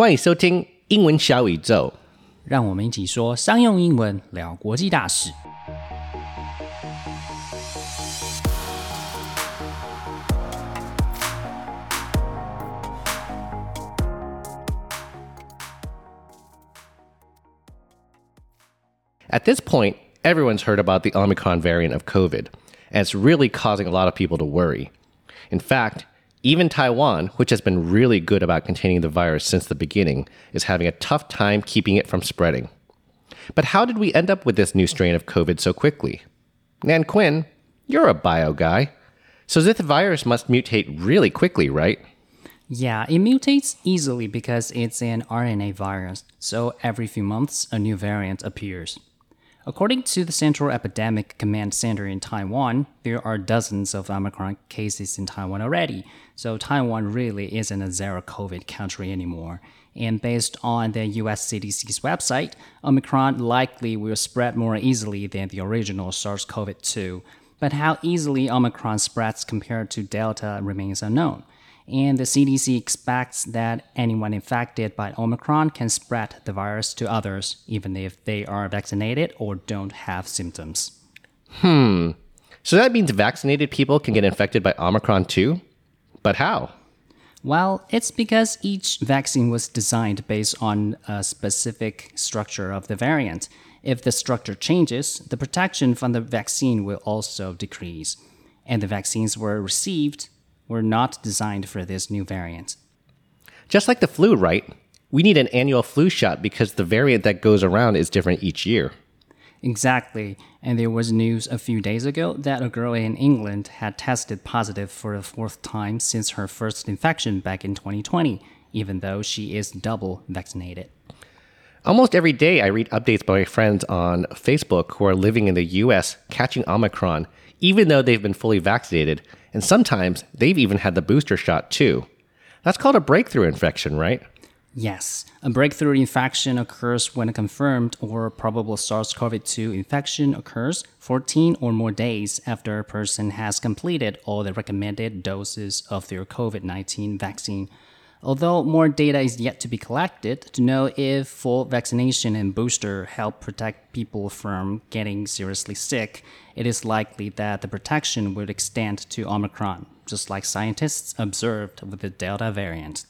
欢迎收听英文小宇宙。让我们一起说商用英文，聊国际大事。At this point, everyone's heard about the Omicron variant of COVID, and it's really causing a lot of people to worry. In fact, even Taiwan, which has been really good about containing the virus since the beginning, is having a tough time keeping it from spreading. But how did we end up with this new strain of COVID so quickly? Nan Quinn, you're a bio guy. So this virus must mutate really quickly, right? Yeah, it mutates easily because it's an RNA virus, so every few months a new variant appears. According to the Central Epidemic Command Center in Taiwan, there are dozens of Omicron cases in Taiwan already, so Taiwan really isn't a zero COVID country anymore. And based on the US CDC's website, Omicron likely will spread more easily than the original SARS CoV 2. But how easily Omicron spreads compared to Delta remains unknown and the CDC expects that anyone infected by Omicron can spread the virus to others, even if they are vaccinated or don't have symptoms. Hmm. So that means vaccinated people can get infected by Omicron too? But how? Well, it's because each vaccine was designed based on a specific structure of the variant. If the structure changes, the protection from the vaccine will also decrease. And the vaccines were received were not designed for this new variant. Just like the flu, right? We need an annual flu shot because the variant that goes around is different each year. Exactly. And there was news a few days ago that a girl in England had tested positive for the fourth time since her first infection back in 2020, even though she is double vaccinated. Almost every day, I read updates by my friends on Facebook who are living in the US catching Omicron, even though they've been fully vaccinated, and sometimes they've even had the booster shot too. That's called a breakthrough infection, right? Yes, a breakthrough infection occurs when a confirmed or probable SARS CoV 2 infection occurs 14 or more days after a person has completed all the recommended doses of their COVID 19 vaccine Although more data is yet to be collected to know if full vaccination and booster help protect people from getting seriously sick, it is likely that the protection would extend to Omicron, just like scientists observed with the Delta variant.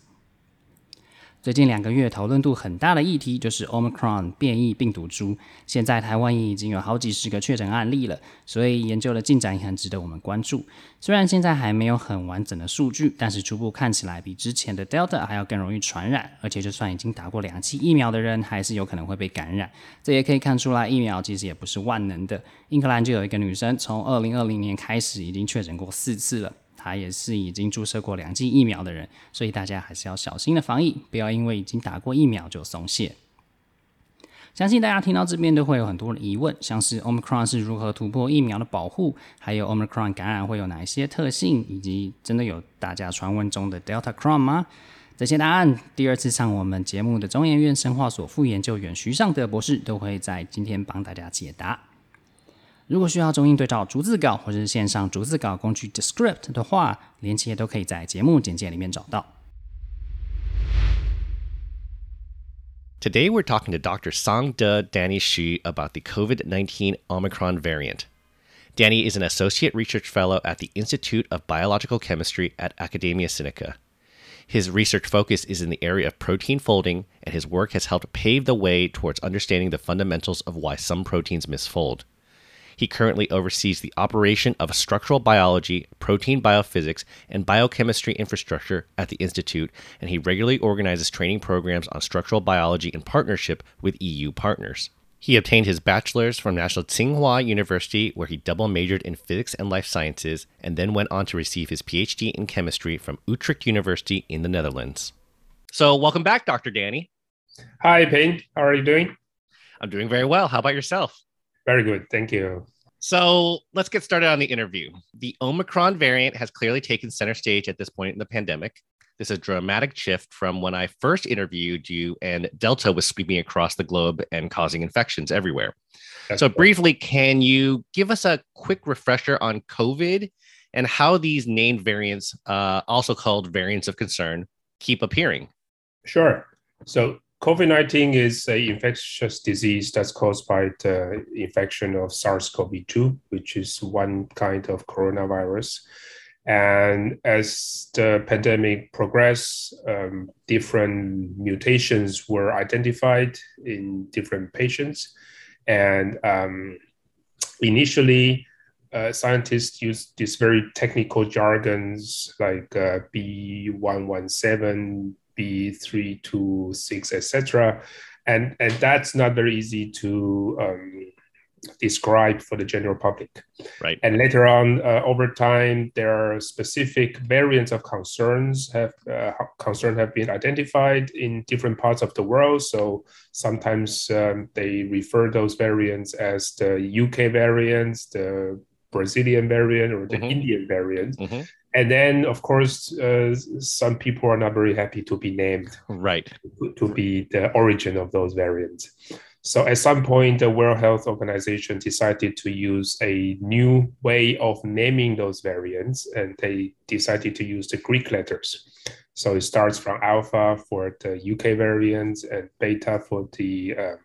最近两个月讨论度很大的议题就是 Omicron 变异病毒株。现在台湾已经有好几十个确诊案例了，所以研究的进展也很值得我们关注。虽然现在还没有很完整的数据，但是初步看起来比之前的 Delta 还要更容易传染，而且就算已经打过两剂疫苗的人，还是有可能会被感染。这也可以看出来，疫苗其实也不是万能的。英格兰就有一个女生，从二零二零年开始已经确诊过四次了。他也是已经注射过两剂疫苗的人，所以大家还是要小心的防疫，不要因为已经打过疫苗就松懈。相信大家听到这边都会有很多的疑问，像是 Omicron 是如何突破疫苗的保护，还有 Omicron 感染会有哪一些特性，以及真的有大家传闻中的 Delta Crown 吗？这些答案，第二次上我们节目的中研院生化所副研究员徐尚德博士都会在今天帮大家解答。如果需要中英对照逐字稿或是线上逐字稿工具 Descript 的话，连接都可以在节目简介里面找到。Today we're talking to Dr. Shang-Te Danny Hsu about the COVID-19 Omicron variant. Danny is an associate research fellow at the Institute of Biological Chemistry at Academia Sinica. His research focus is in the area of protein folding, and his work has helped pave the way towards understanding the fundamentals of why some proteins misfold. He currently oversees the operation of structural biology, protein biophysics, and biochemistry infrastructure at the Institute, and he regularly organizes training programs on structural biology in partnership with EU partners. He obtained his bachelor's from National Tsinghua University, where he double majored in physics and life sciences, and then went on to receive his PhD in chemistry from Utrecht University in the Netherlands. So, welcome back, Dr. Danny. Hi, Payne. How are you doing? I'm doing very well. How about yourself? Very good. Thank you. So let's get started on the interview. The Omicron variant has clearly taken center stage at this point in the pandemic. This is a dramatic shift from when I first interviewed you, and Delta was sweeping across the globe and causing infections everywhere. That's so, briefly, can you give us a quick refresher on COVID and how these named variants, uh, also called variants of concern, keep appearing? Sure. So COVID-19 is an infectious disease that's caused by the infection of SARS-CoV-2, which is one kind of coronavirus. And as the pandemic progressed, um, different mutations were identified in different patients. And um, initially, uh, scientists used these very technical jargons like uh, B117, B326, etc. And, and that's not very easy to um, describe for the general public. Right. And later on, uh, over time, there are specific variants of concerns have uh, concern have been identified in different parts of the world. So sometimes um, they refer those variants as the UK variants, the Brazilian variant, or the mm-hmm. Indian variant. Mm-hmm. And then, of course, uh, some people are not very happy to be named, right, to, to be the origin of those variants. So at some point, the World Health Organization decided to use a new way of naming those variants, and they decided to use the Greek letters. So it starts from alpha for the UK variants and beta for the um,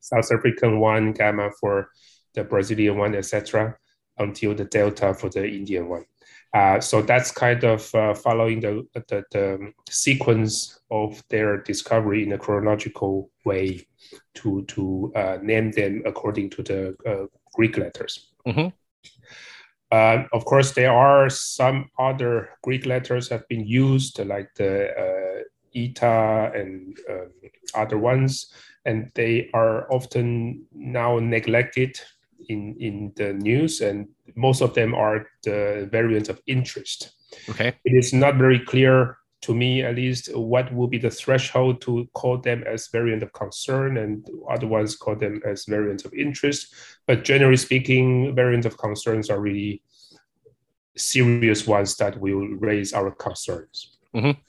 South African one, gamma for the Brazilian one, etc., until the delta for the Indian one. Uh, so that's kind of uh, following the, the, the, sequence of their discovery in a chronological way to, to uh, name them according to the uh, Greek letters. Mm-hmm. Uh, of course, there are some other Greek letters have been used, like the eta and um, other ones, and they are often now neglected in in the news, and most of them are the variants of interest. Okay, it is not very clear to me, at least, what will be the threshold to call them as variant of concern, and other ones call them as variants of interest. But generally speaking, variants of concerns are really serious ones that will raise our concerns. Mm-hmm.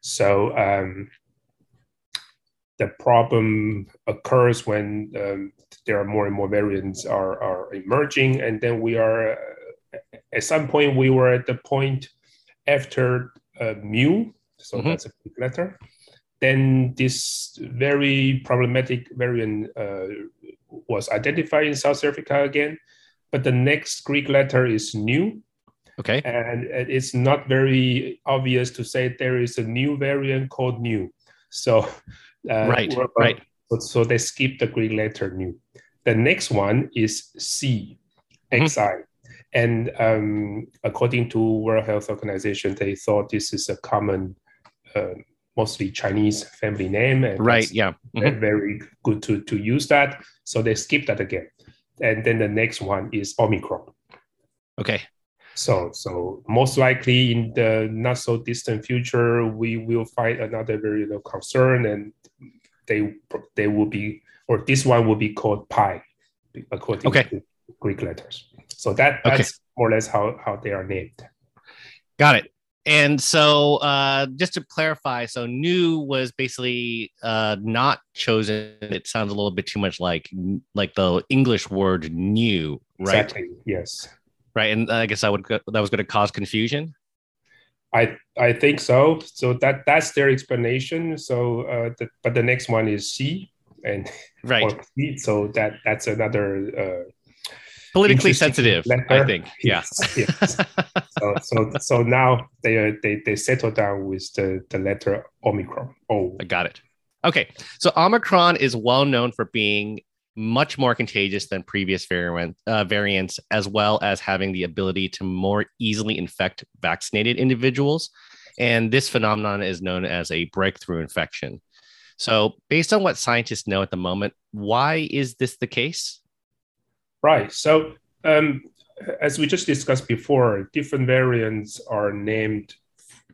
So um, the problem occurs when um, there are more and more variants are, are emerging. And then we are uh, at some point we were at the point after uh, mu so mm-hmm. that's a big letter. Then this very problematic variant uh, was identified in south africa again but the next greek letter is nu. Okay. And it's not very obvious to say there is a new variant called nu. So uh, right, right. So, they skip the Greek letter nu. The next one is Xi, mm-hmm. XI. And um, according to World Health Organization, they thought this is a common, uh, mostly Chinese family name. And right, yeah. Mm-hmm. Very good to, to use that. So they skip that again. And then the next one is Omicron. Okay. So, so most likely in the not so distant future, we will find another variant of concern, and they they will be or this one will be called pi according okay. to Greek letters. So that that's okay. more or less how how they are named. Got it. And so, uh, just to clarify, so nu was basically uh, not chosen. It sounds a little bit too much like like the English word new, right? Exactly. Yes. Right, and I guess that would that was going to cause confusion. I I think so. So that that's their explanation. So, uh, the, but the next one is Xi, and right. Xi, so that that's another uh, politically sensitive. Letter. I think. Yeah. yes. so so so now they are they they settle down with the the letter Omicron. Oh, I got it. Okay, so Omicron is well known for being much more contagious than previous variant, uh, variants, as well as having the ability to more easily infect vaccinated individuals. And this phenomenon is known as a breakthrough infection. So, based on what scientists know at the moment, why is this the case? Right. So, um, as we just discussed before, different variants are named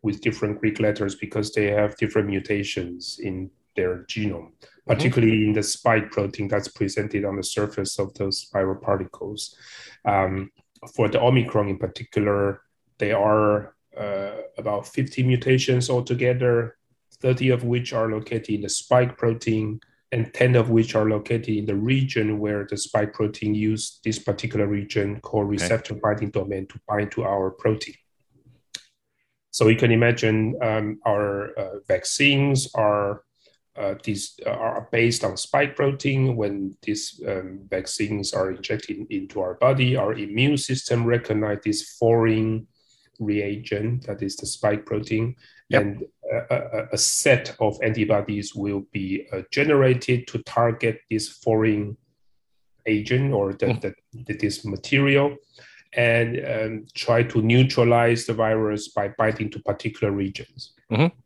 with different Greek letters because they have different mutations in their genome. Particularly mm-hmm. in the spike protein that's presented on the surface of those viral particles. Um, for the Omicron in particular, there are uh, about 50 mutations altogether, 30 of which are located in the spike protein, and 10 of which are located in the region where the spike protein use this particular region called receptor okay. binding domain to bind to our protein. So you can imagine um, our uh, vaccines are uh, these are based on spike protein. When these um, vaccines are injected into our body, our immune system recognizes this foreign reagent that is the spike protein, yep. and a, a, set of antibodies will be uh, generated to target this foreign agent or the, mm. the, the, this material and um, try to neutralize the virus by binding to particular regions. Mm-hmm.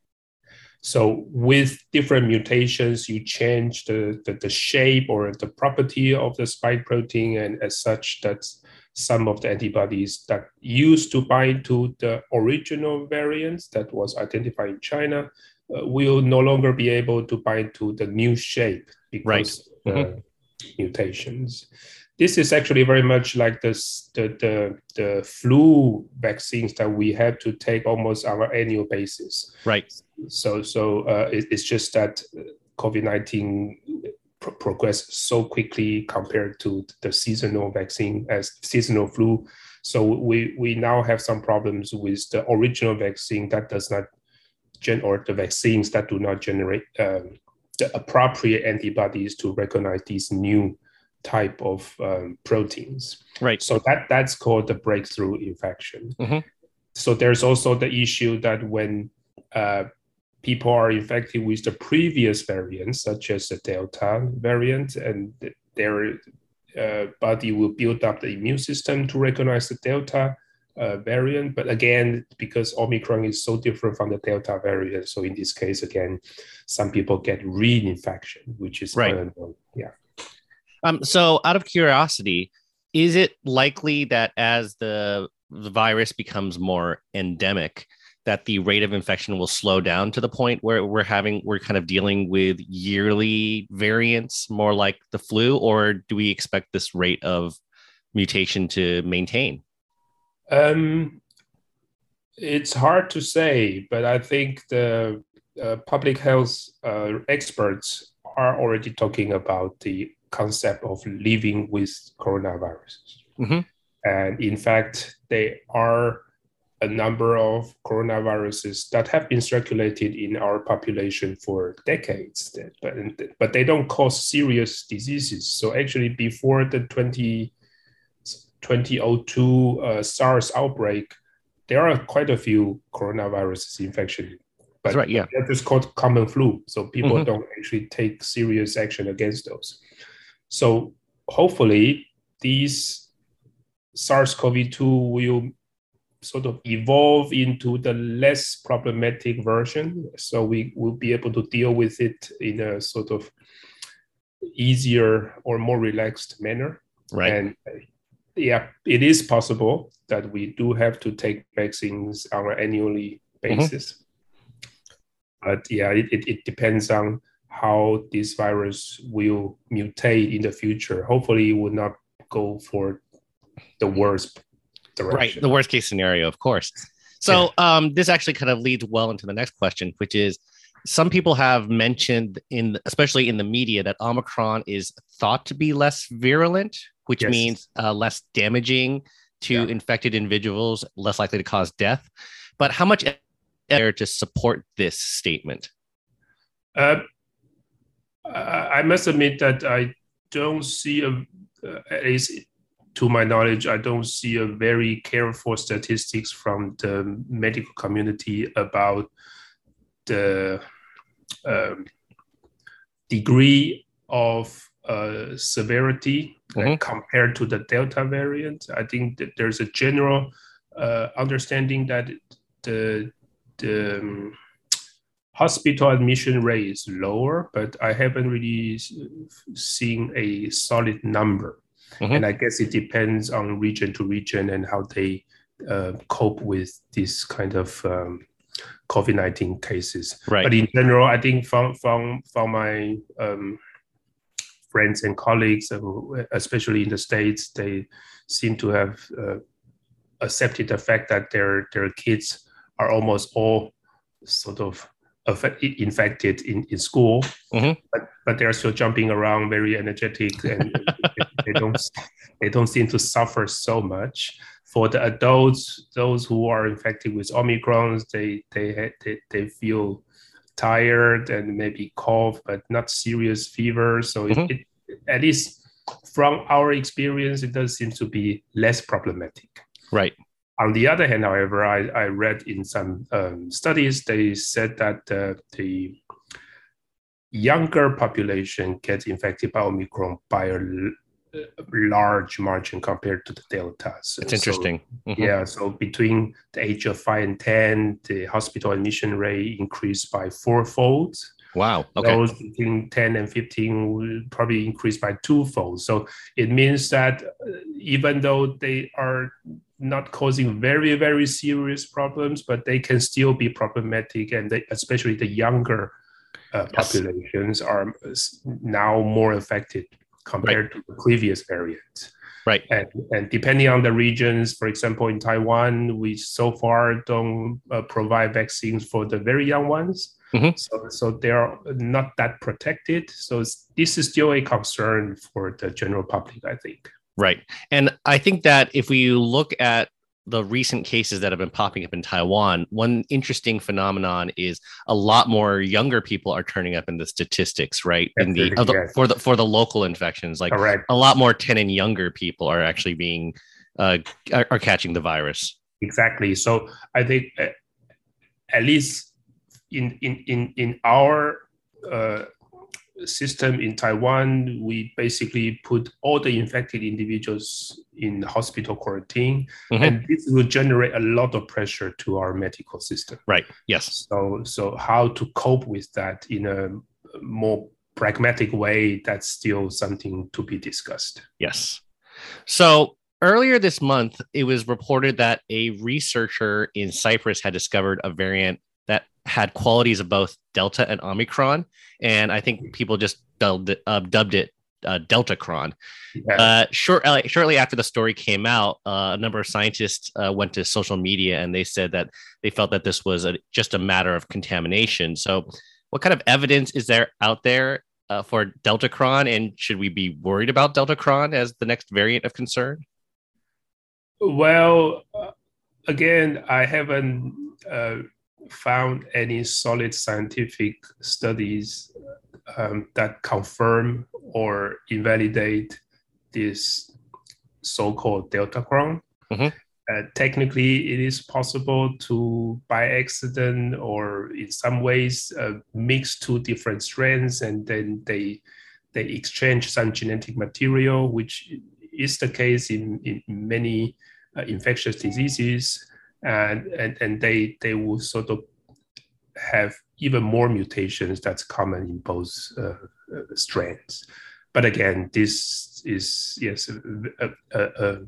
So with different mutations, you change the, the, the, shape or the property of the spike protein, and as such, that some of the antibodies that used to bind to the original variants that was identified in China uh, will no longer be able to bind to the new shape because right. mm-hmm. mutations this is actually very much like this, the, the, the flu vaccines that we have to take almost on an annual basis. Right. So, so uh, it, it's just that COVID 19 pro- progressed so quickly compared to the seasonal vaccine as seasonal flu. So we, we now have some problems with the original vaccine that does not gen or the vaccines that do not generate um, the appropriate antibodies to recognize these new type of um, proteins. Right. So that that's called the breakthrough infection. Mm-hmm. So there's also the issue that when uh, people are infected with the previous variants, such as the Delta variant, and their uh, body will build up the immune system to recognize the Delta uh, variant. But again, because Omicron is so different from the Delta variant, so in this case, again, some people get reinfection, which is right. Unknown. Yeah. Um, so, out of curiosity, is it likely that as the, the virus becomes more endemic, that the rate of infection will slow down to the point where we're having we're kind of dealing with yearly variants more like the flu, or do we expect this rate of mutation to maintain? Um, it's hard to say, but I think the uh, public health uh, experts are already talking about the concept of living with coronaviruses. Mm-hmm. And in fact, there are a number of coronaviruses that have been circulated in our population for decades, but, but they don't cause serious diseases. So actually, before the 20, 2002 uh, SARS outbreak, there are quite a few coronaviruses infection. But That's right, yeah. They're just called common flu. So people mm-hmm. don't actually take serious action against those. So hopefully these SARS-CoV-2 will sort of evolve into the less problematic version. So we will be able to deal with it in a sort of easier or more relaxed manner. Right. And yeah, it is possible that we do have to take vaccines on an annually mm-hmm. basis. Mm-hmm. But yeah, it, it, it depends on how this virus will mutate in the future. Hopefully, it will not go for the worst direction. Right, the worst case scenario, of course. So, yeah. um, this actually kind of leads well into the next question, which is some people have mentioned in especially in the media that omicron is thought to be less virulent which yes. means uh, less damaging to yeah. infected individuals less likely to cause death but how much there to support this statement uh, I must admit that I don't see a, uh, at least to my knowledge, I don't see a very careful statistics from the medical community about the um, degree of uh, severity mm-hmm. compared to the Delta variant. I think that there's a general uh, understanding that the the um, hospital admission rate is lower, but I haven't really seen a solid number. Mm-hmm. And I guess it depends on region to region and how they uh, cope with this kind of um, COVID nineteen cases. Right. But in general, I think from from from my um, friends and colleagues, uh, especially in the states, they seem to have uh, accepted the fact that their their kids are almost all sort of infected in, in school, mm-hmm. but, but they're still jumping around, very energetic, and they don't they don't seem to suffer so much For the adults, those who are infected with Omicron, they they they, they feel tired and maybe cough, but not serious fever. So mm-hmm. it, it, at least from our experience, it does seem to be less problematic. Right. On the other hand, however, I, I read in some um, studies, they said that uh, the younger population gets infected by Omicron by a large margin compared to the Delta. So, It's interesting. So, mm-hmm. Yeah, so between the age of five and 10, the hospital admission rate increased by fourfold. Wow. Okay. Those between 10 and 15 will probably increase by twofold. So it means that uh, even though they are not causing very, very serious problems, but they can still be problematic. And they, especially the younger uh, yes. populations are now more affected compared right. to the previous variant. Right. And, and depending on the regions, for example, in Taiwan, we so far don't uh, provide vaccines for the very young ones. Mm-hmm. So, so they're not that protected. So this is still a concern for the general public, I think. Right. And I think that if we look at the recent cases that have been popping up in Taiwan, one interesting phenomenon is a lot more younger people are turning up in the statistics, right? in the, the, for the for the local infections, like right. a lot more ten and younger people are actually being uh, are, are catching the virus. Exactly. So I think uh, at least in in in in our uh, system in Taiwan, we basically put all the infected individuals in hospital quarantine, mm-hmm. and this will generate a lot of pressure to our medical system. Right. Yes. So, so how to cope with that in a more pragmatic way? That's still something to be discussed. Yes. So earlier this month, it was reported that a researcher in Cyprus had discovered a variant had qualities of both Delta and Omicron, and I think people just dubbed it, uh, dubbed it uh, Deltacron. Yeah. Uh, short, uh, shortly after the story came out, uh, a number of scientists uh, went to social media and they said that they felt that this was a, just a matter of contamination. So, what kind of evidence is there out there uh, for Deltacron, and should we be worried about Deltacron as the next variant of concern? Well, again, I haven't found any solid scientific studies um, that confirm or invalidate this so-called Deltacron. Mm-hmm. Uh, technically, it is possible to, by accident or in some ways, uh, mix two different strains and then they they exchange some genetic material, which is the case in, in many uh, infectious diseases and and, and they they will sort of have even more mutations that's common in both uh, uh, strains. But again, this is yes a, a, a,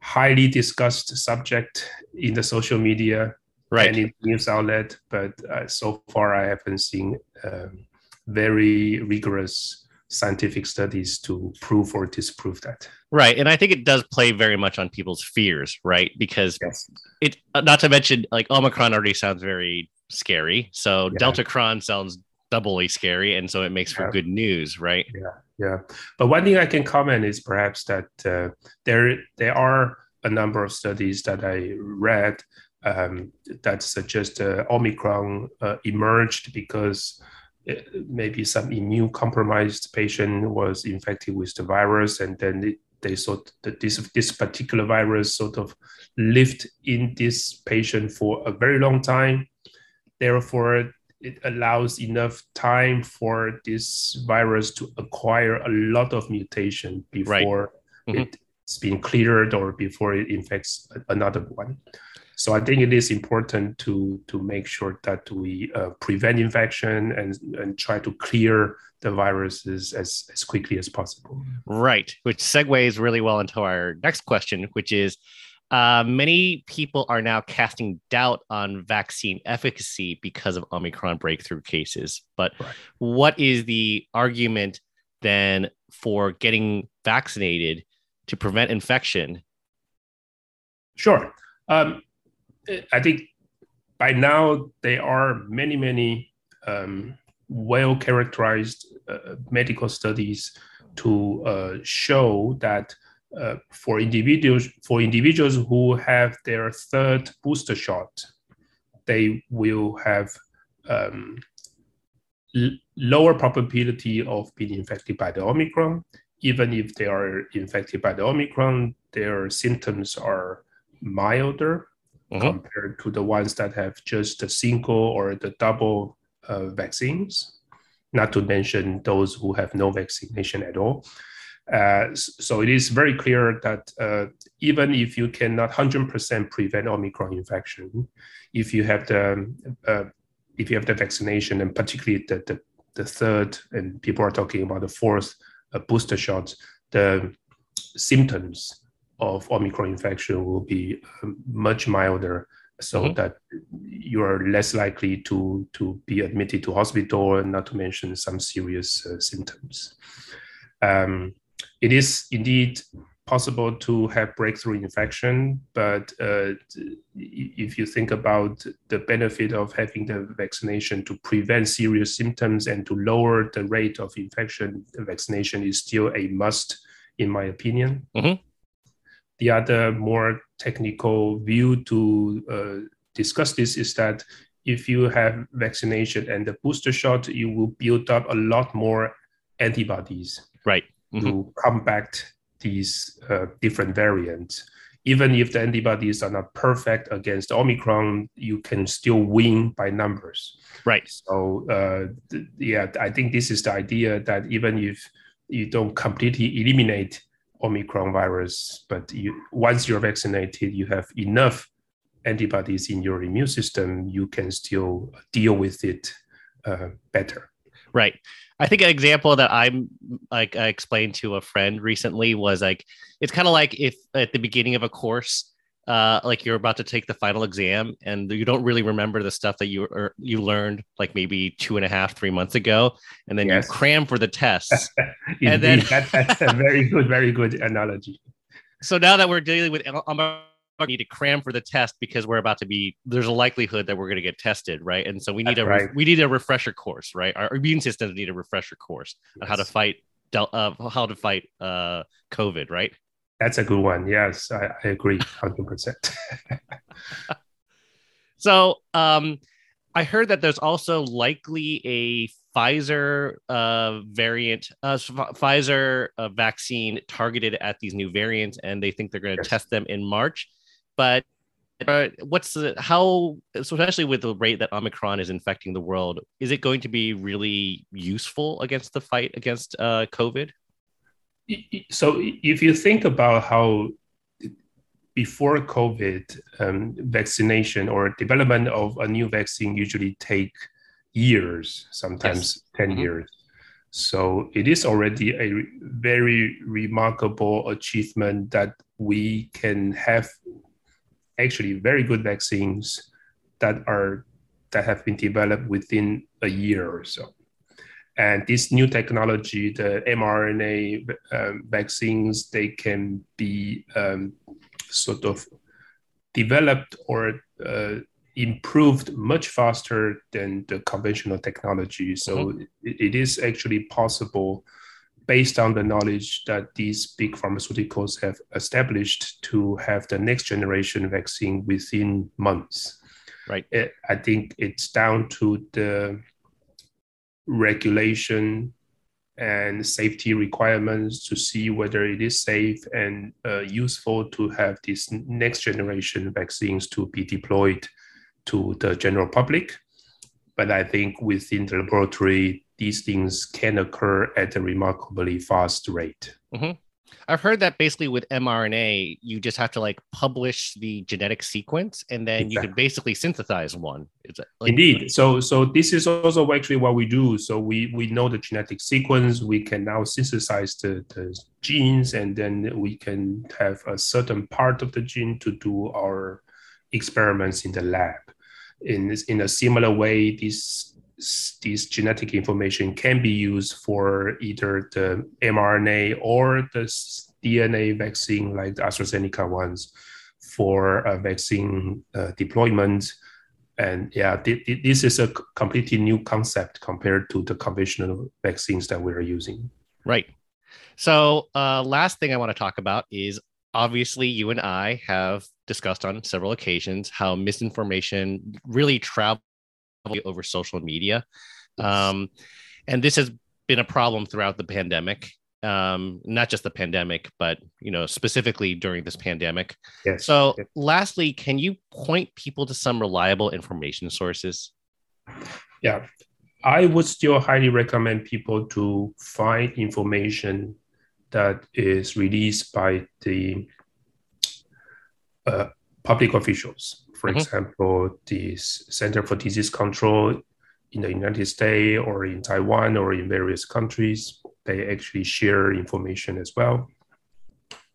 highly discussed subject in the social media right. and in news outlet. But uh, so far, I haven't seen um, very rigorous scientific studies to prove or disprove that. Right. And I think it does play very much on people's fears, right? Because yes. it, uh, not to mention, like Omicron already sounds very scary. So yeah. Deltacron sounds doubly scary. And so it makes for yeah. good news, right? Yeah. Yeah. But one thing I can comment is perhaps that uh, there, there are a number of studies that I read um, that suggest uh, Omicron uh, emerged because maybe some immune compromised patient was infected with the virus and then it, they thought that this this particular virus sort of lived in this patient for a very long time therefore it allows enough time for this virus to acquire a lot of mutation before right. mm-hmm. it's been cleared or before it infects another one so I think it is important to to make sure that we uh, prevent infection and and try to clear the viruses as as quickly as possible. Right, which segues really well into our next question, which is. Uh, many people are now casting doubt on vaccine efficacy because of Omicron breakthrough cases. But right. what is the argument then for getting vaccinated to prevent infection? Sure. Um, I think by now there are many, many um, well characterized uh, medical studies to uh, show that uh, for individuals for individuals who have their third booster shot, they will have um, lower probability of being infected by the Omicron. Even if they are infected by the Omicron, their symptoms are milder mm-hmm. compared to the ones that have just the single or the double uh, vaccines, not to mention those who have no vaccination at all. Uh, so it is very clear that uh, even if you cannot 100% prevent Omicron infection, if you have the uh, if you have the vaccination and particularly the, the, the third and people are talking about the fourth uh, booster shot, the symptoms of Omicron infection will be um, much milder so mm-hmm. that you are less likely to to be admitted to hospital and not to mention some serious uh, symptoms um, it is indeed possible to have breakthrough infection, but uh, if you think about the benefit of having the vaccination to prevent serious symptoms and to lower the rate of infection, the vaccination is still a must, in my opinion. Mm-hmm. The other more technical view to uh, discuss this is that if you have vaccination and the booster shot, you will build up a lot more antibodies. Right mm-hmm. to combat these uh, different variants. Even if the antibodies are not perfect against Omicron, you can still win by numbers. Right. So, uh, th- yeah, I think this is the idea that even if you don't completely eliminate Omicron virus, but you, once you're vaccinated, you have enough antibodies in your immune system, you can still deal with it uh, better. Right. I think an example that I'm like I explained to a friend recently was like it's kind of like if at the beginning of a course, uh, like you're about to take the final exam and you don't really remember the stuff that you or you learned like maybe two and a half, three months ago, and then yes. you cram for the tests. and then that, that's a very good, very good analogy. So now that we're dealing with I'm need to cram for the test because we're about to be there's a likelihood that we're going to get tested right and so we need That's a right. we need a refresher course right our immune systems need a refresher course yes. on how to fight uh, how to fight uh, covid right that's a good one. Yes i, I agree 100% so um i heard that there's also likely a Pfizer uh, variant, uh, Pfizer uh, vaccine targeted at these new variants, and they think they're going to yes. test them in March. But but what's the how especially with the rate that omicron is infecting the world is it going to be really useful against the fight against uh, covid so if you think about how before covid um, vaccination or development of a new vaccine usually take years sometimes yes. 10 mm-hmm. years so it is already a very remarkable achievement that we can have actually very good vaccines that are that have been developed within a year or so. And this new technology, the mRNA um, vaccines, they can be um, sort of developed or uh, improved much faster than the conventional technology. So mm-hmm. it, it is actually possible based on the knowledge that these big pharmaceuticals have established to have the next generation vaccine within months. Right. It, I think it's down to the regulation and safety requirements to see whether it is safe and uh, useful to have these next generation vaccines to be deployed to the general public. But I think within the laboratory, these things can occur at a remarkably fast rate. Mm-hmm. I've heard that basically with mRNA, you just have to like publish the genetic sequence, and then exactly. you can basically synthesize one. Is like, Indeed. So, so this is also actually what we do. So we we know the genetic sequence. We can now synthesize the, the genes, and then we can have a certain part of the gene to do our experiments in the lab. In in a similar way, this this genetic information can be used for either the mRNA or the DNA vaccine, like the AstraZeneca ones, for vaccine uh, deployment. And yeah, th- th- this is a completely new concept compared to the conventional vaccines that we're using. Right. So, uh, last thing I want to talk about is obviously you and I have discussed on several occasions how misinformation really travels over social media. Um, and this has been a problem throughout the pandemic um not just the pandemic but you know specifically during this pandemic Yes. so yes. lastly can you point people to some reliable information sources yeah, I would still highly recommend people to find information that is released by the uh, public officials. For Mhm. example, the Center for Disease Control in the United States or in Taiwan or in various countries, they actually share information as well.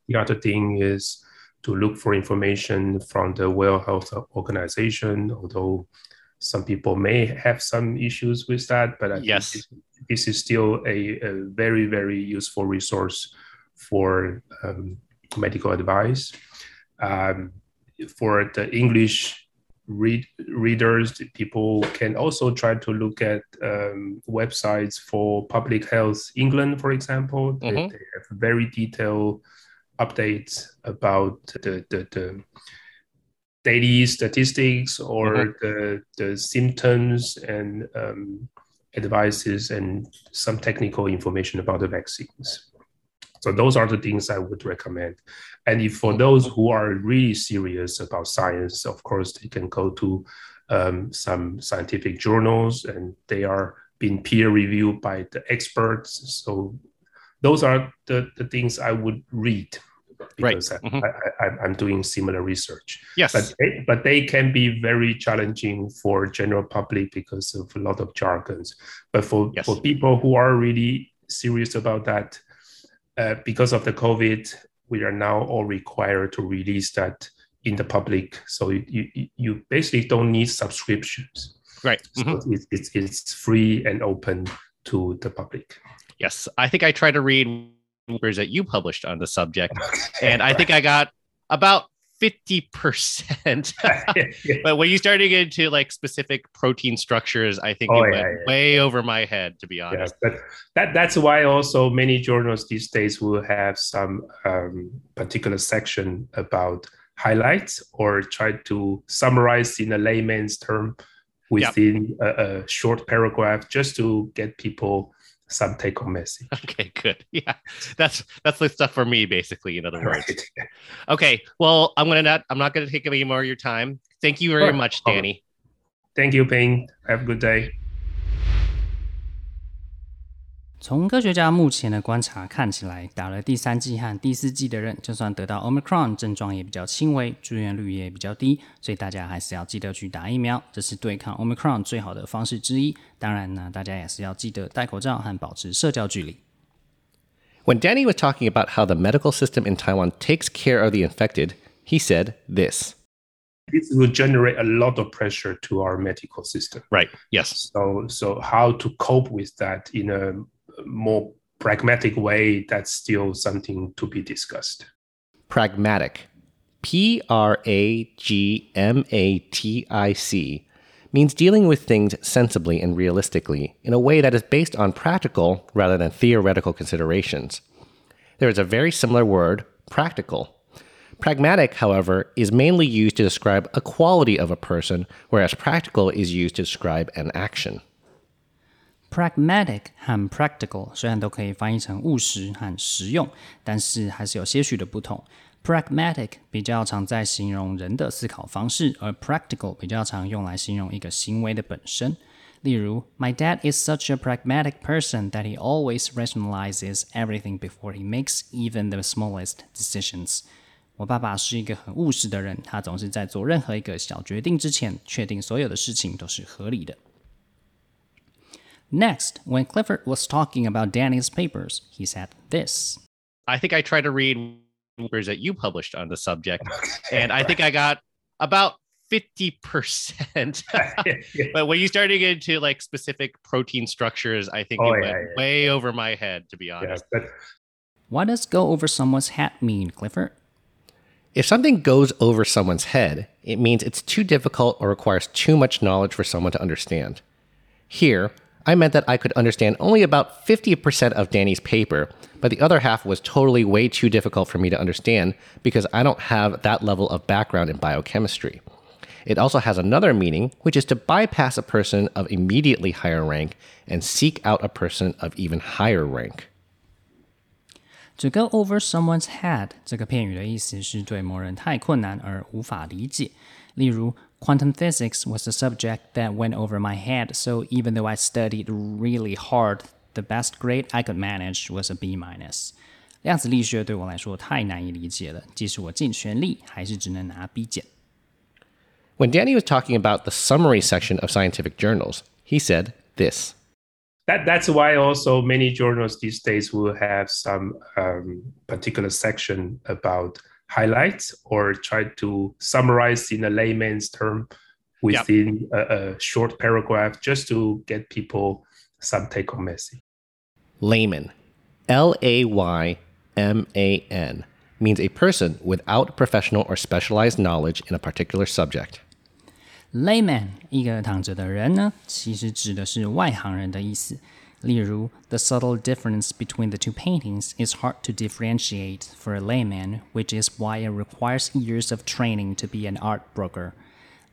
The other thing is to look for information from the World Health Organization, although some people may have some issues with that, but I Yes. this, this is still a, a very, very useful resource for um, medical advice. Um, for the English read, readers, people can also try to look at um, websites for Public Health England, for example. They, Mhm. they have very detailed updates about the, the, the daily statistics or the, the symptoms and um, advices and some technical information about the vaccines. So those are the things I would recommend. And if for those who are really serious about science, of course, they can go to um, some scientific journals and they are being peer reviewed by the experts. So those are the, the things I would read Right. because I, Mhm. I, I'm doing similar research yes but they, but they can be very challenging for general public because of a lot of jargons but for Yes. for people who are really serious about that uh, because of the covid we are now all required to release that in the public. So you you, you basically don't need subscriptions. Right. So Mhm. it's, it's it's free and open to the public. Yes. I think i tried to read papers that you published on the subject and i think i got about 50% but when you started to get into like specific protein structures i think Oh, it yeah, went yeah, way over my head to be honest. but that that's why also many journals these days will have some um, particular section about highlights or try to summarize in a layman's term within a, a short paragraph just to get people some take-home message. okay good yeah that's that's the stuff for me basically in other words Right. okay well i'm gonna not i'm not gonna take any more of your time thank you very Sure. much danny Thank you, Ping. Have a good day. 从科学家目前的观察看起来，打了第三剂和第四剂的人，就算得到 Omicron，症状也比较轻微，住院率也比较低，所以大家还是要记得去打疫苗，这是对抗 Omicron 最好的方式之一。当然呢，大家也是要记得戴口罩和保持社交距离。 When Danny was talking about how the medical system in Taiwan takes care of the infected, he said this. This will generate a lot of pressure to our medical system. Right. Yes. So, so how to cope with that in a more pragmatic way? That's still something to be discussed. Pragmatic. P R A G M A T I C means dealing with things sensibly and realistically in a way that is based on practical rather than theoretical considerations. There is a very similar word, practical. Pragmatic, however, is mainly used to describe a quality of a person, whereas practical is used to describe an action. Pragmatic 和 practical 虽然都可以翻译成务实和实用，但是还是有些许的不同。Pragmatic 比较常在形容人的思考方式，而 practical 比较常用来形容一个行为的本身。例如，My dad is such a pragmatic person that he always rationalizes everything before he makes even the smallest decisions。我爸爸是一个很务实的人，他总是在做任何一个小决定之前，确定所有的事情都是合理的。Next, when Clifford was talking about Danny's papers, he said this. I think I tried to read papers that you published on the subject, and I think I got about 50%. but when you started to get into like specific protein structures, I think Oh, it yeah, went yeah, way over my head, to be honest. yes, but What does go over someone's hat mean, Clifford? If something goes over someone's head, it means it's too difficult or requires too much knowledge for someone to understand. Here, I meant that I could understand only about 50% of Danny's paper, but the other half was totally way too difficult for me to understand because I don't have that level of background in biochemistry. It also has another meaning, which is to bypass a person of immediately higher rank and seek out a person of even higher rank. To go over someone's head 这个片语的意思是对某人太困难而无法理解。例如 ，Quantum physics was a subject that went over my head, so even though I studied really hard, the best grade I could manage was a B minus. 量子力学对我来说太难以理解了，即使我尽全力，还是只能拿 B 减。when Danny was talking about the summary section of scientific journals, he said this. That, that's why also many journals these days will have some um, particular section about highlights or try to summarize in a layman's term within yep. a, a, short paragraph just to get people some take home message. Layman, L A Y M A N means a person without professional or specialized knowledge in a particular subject. Layman 一个躺着的人呢，其实指的是外行人的意思。 例如，The subtle difference between the two paintings is hard to differentiate for a layman, which is why it requires years of training to be an art broker.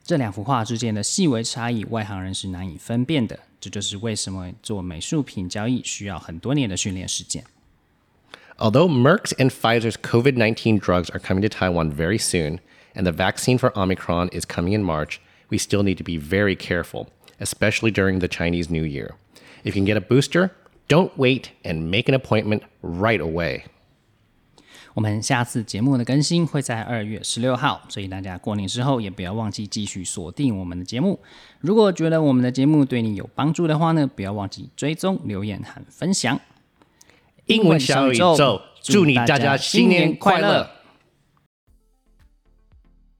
这两幅画之间的细微差异，外行人是难以分辨的。这就是为什么做美术品交易需要很多年的训练时间。Although Merck's and Pfizer's COVID 19 drugs are coming to Taiwan very soon, and the vaccine for Omicron is coming in March, we still need to be very careful, especially during the Chinese New Year. If you can get a booster, don't wait and make an appointment right away. 我们下次节目的更新会在二月十六号，所以大家过年之后也不要忘记继续锁定我们的节目。如果觉得我们的节目对你有帮助的话呢，不要忘记追踪、留言和分享。英文小宇宙，祝你大家新年快乐！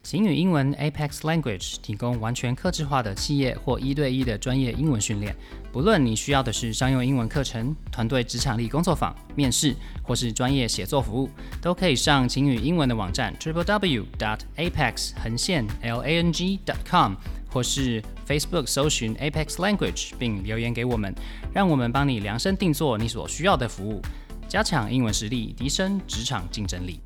晴雨英文 Apex Language 提供完全客制化的企业或一对一的专业英文训练。不论你需要的是商用英文课程、团队职场力工作坊、面试，或是专业写作服务，都可以上晴雨英文的网站 triple w dot apex 横线 l a n g dot com，或是 Facebook 搜寻 Apex Language 并留言给我们，让我们帮你量身定做你所需要的服务。加强英文实力，提升职场竞争力。